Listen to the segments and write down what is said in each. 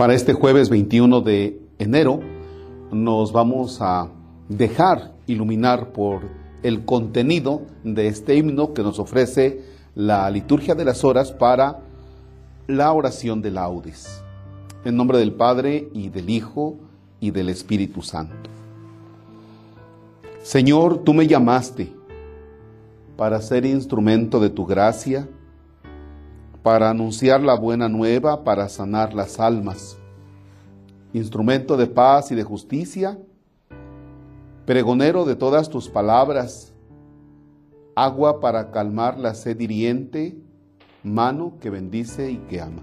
Para este jueves 21 de enero nos vamos a dejar iluminar por el contenido de este himno que nos ofrece la liturgia de las horas para la oración de laudes. En nombre del Padre y del Hijo y del Espíritu Santo. Señor, tú me llamaste para ser instrumento de tu gracia para anunciar la buena nueva, para sanar las almas, instrumento de paz y de justicia, pregonero de todas tus palabras, agua para calmar la sed hiriente, mano que bendice y que ama.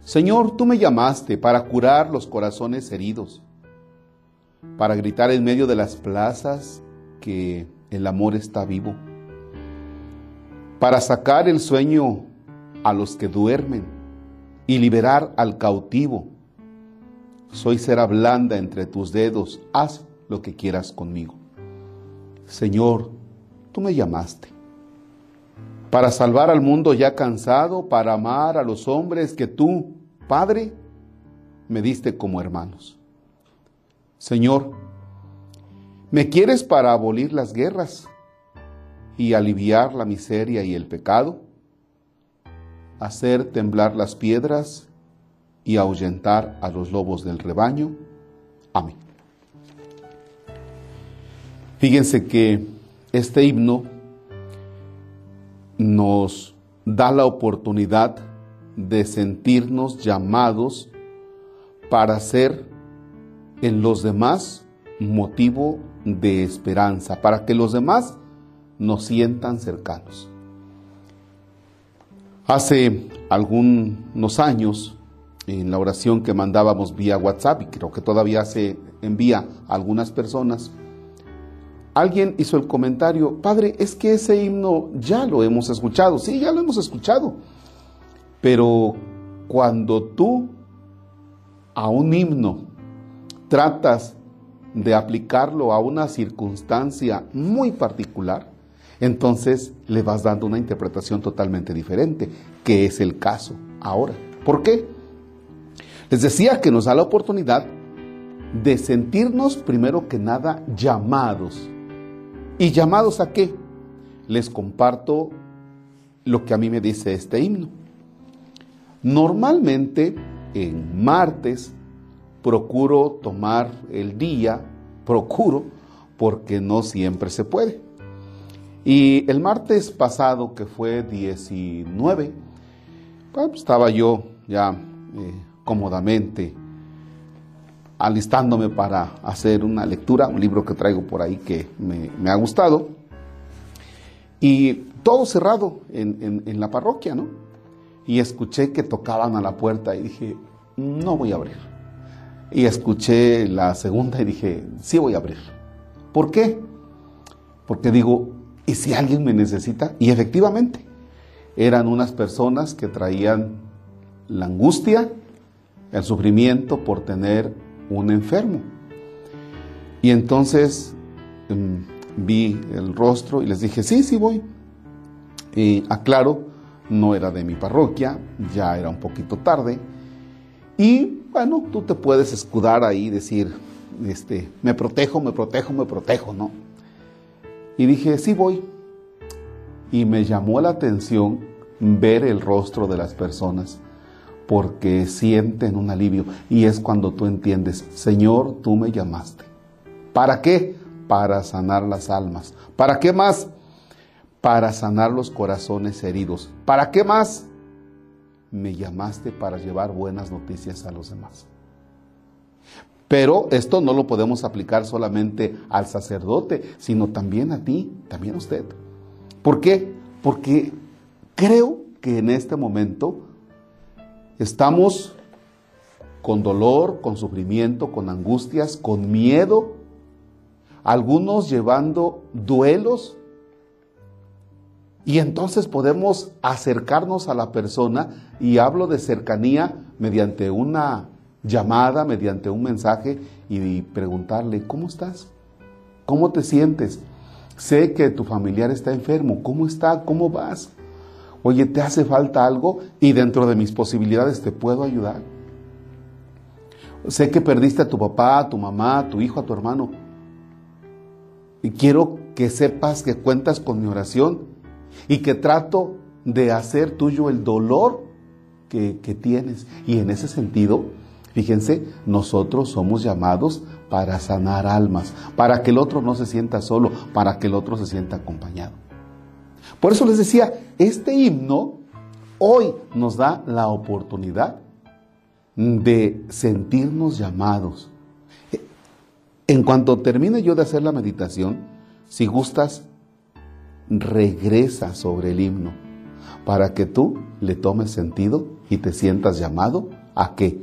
Señor, tú me llamaste para curar los corazones heridos, para gritar en medio de las plazas que el amor está vivo para sacar el sueño a los que duermen y liberar al cautivo. Soy cera blanda entre tus dedos, haz lo que quieras conmigo. Señor, tú me llamaste para salvar al mundo ya cansado, para amar a los hombres que tú, Padre, me diste como hermanos. Señor, me quieres para abolir las guerras, y aliviar la miseria y el pecado, hacer temblar las piedras y ahuyentar a los lobos del rebaño. Amén. Fíjense que este himno nos da la oportunidad de sentirnos llamados para ser en los demás motivo de esperanza, para que los demás nos sientan cercanos. Hace algunos años, en la oración que mandábamos vía WhatsApp, y creo que todavía se envía a algunas personas, alguien hizo el comentario, Padre, es que ese himno ya lo hemos escuchado, sí, ya lo hemos escuchado, pero cuando tú a un himno tratas de aplicarlo a una circunstancia muy particular, entonces le vas dando una interpretación totalmente diferente, que es el caso ahora. ¿Por qué? Les decía que nos da la oportunidad de sentirnos primero que nada llamados. ¿Y llamados a qué? Les comparto lo que a mí me dice este himno. Normalmente en martes procuro tomar el día, procuro, porque no siempre se puede. Y el martes pasado, que fue 19, pues, estaba yo ya eh, cómodamente alistándome para hacer una lectura, un libro que traigo por ahí que me, ha gustado. Y todo cerrado en, en, la parroquia, ¿no? Y escuché que tocaban a la puerta y dije, no voy a abrir. Y escuché la segunda y dije, sí voy a abrir. ¿Por qué? Porque digo, ¿Y si alguien me necesita? Y efectivamente, eran unas personas que traían la angustia, el sufrimiento por tener un enfermo. Y entonces mm, vi el rostro y les dije, sí, sí voy. Y aclaro, no era de mi parroquia, ya era un poquito tarde. Y bueno, tú te puedes escudar ahí y decir, este, me protejo, me protejo, me protejo, ¿no? Y dije, sí voy. Y me llamó la atención ver el rostro de las personas porque sienten un alivio. Y es cuando tú entiendes, Señor, tú me llamaste. ¿Para qué? Para sanar las almas. ¿Para qué más? Para sanar los corazones heridos. ¿Para qué más? Me llamaste para llevar buenas noticias a los demás. Pero esto no lo podemos aplicar solamente al sacerdote, sino también a ti, también a usted. ¿Por qué? Porque creo que en este momento estamos con dolor, con sufrimiento, con angustias, con miedo, algunos llevando duelos. Y entonces podemos acercarnos a la persona, y hablo de cercanía mediante una llamada mediante un mensaje y preguntarle, ¿cómo estás? ¿Cómo te sientes? Sé que tu familiar está enfermo, ¿cómo está? ¿Cómo vas? Oye, ¿te hace falta algo? Y dentro de mis posibilidades te puedo ayudar. Sé que perdiste a tu papá, a tu mamá, a tu hijo, a tu hermano. Y quiero que sepas que cuentas con mi oración y que trato de hacer tuyo el dolor que, que tienes. Y en ese sentido, fíjense, nosotros somos llamados para sanar almas, para que el otro no se sienta solo, para que el otro se sienta acompañado. Por eso les decía, este himno hoy nos da la oportunidad de sentirnos llamados. En cuanto termine yo de hacer la meditación, si gustas, regresa sobre el himno para que tú le tomes sentido y te sientas llamado a qué?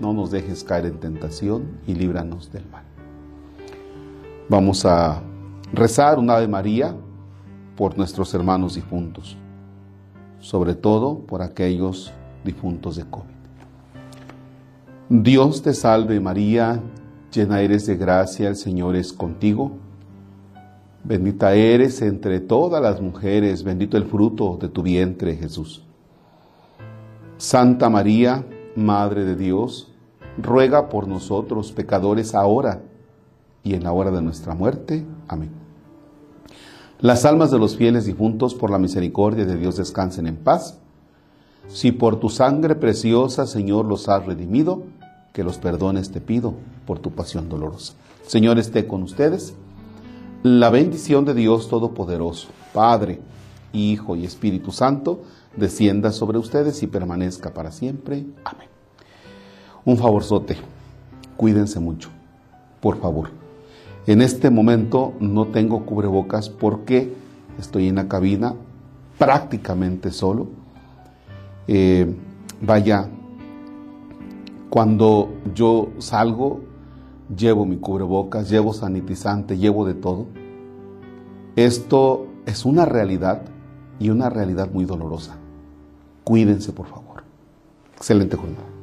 No nos dejes caer en tentación y líbranos del mal. Vamos a rezar un Ave María por nuestros hermanos difuntos, sobre todo por aquellos difuntos de COVID. Dios te salve María, llena eres de gracia, el Señor es contigo. Bendita eres entre todas las mujeres, bendito el fruto de tu vientre Jesús. Santa María, Madre de Dios, ruega por nosotros pecadores ahora y en la hora de nuestra muerte. Amén. Las almas de los fieles difuntos por la misericordia de Dios descansen en paz. Si por tu sangre preciosa, Señor, los has redimido, que los perdones te pido por tu pasión dolorosa. Señor esté con ustedes. La bendición de Dios Todopoderoso, Padre, Hijo y Espíritu Santo, descienda sobre ustedes y permanezca para siempre. Amén. Un favorzote, cuídense mucho, por favor. En este momento no tengo cubrebocas porque estoy en la cabina prácticamente solo. Eh, vaya, cuando yo salgo, llevo mi cubrebocas, llevo sanitizante, llevo de todo. Esto es una realidad y una realidad muy dolorosa. Cuídense, por favor. Excelente jornada.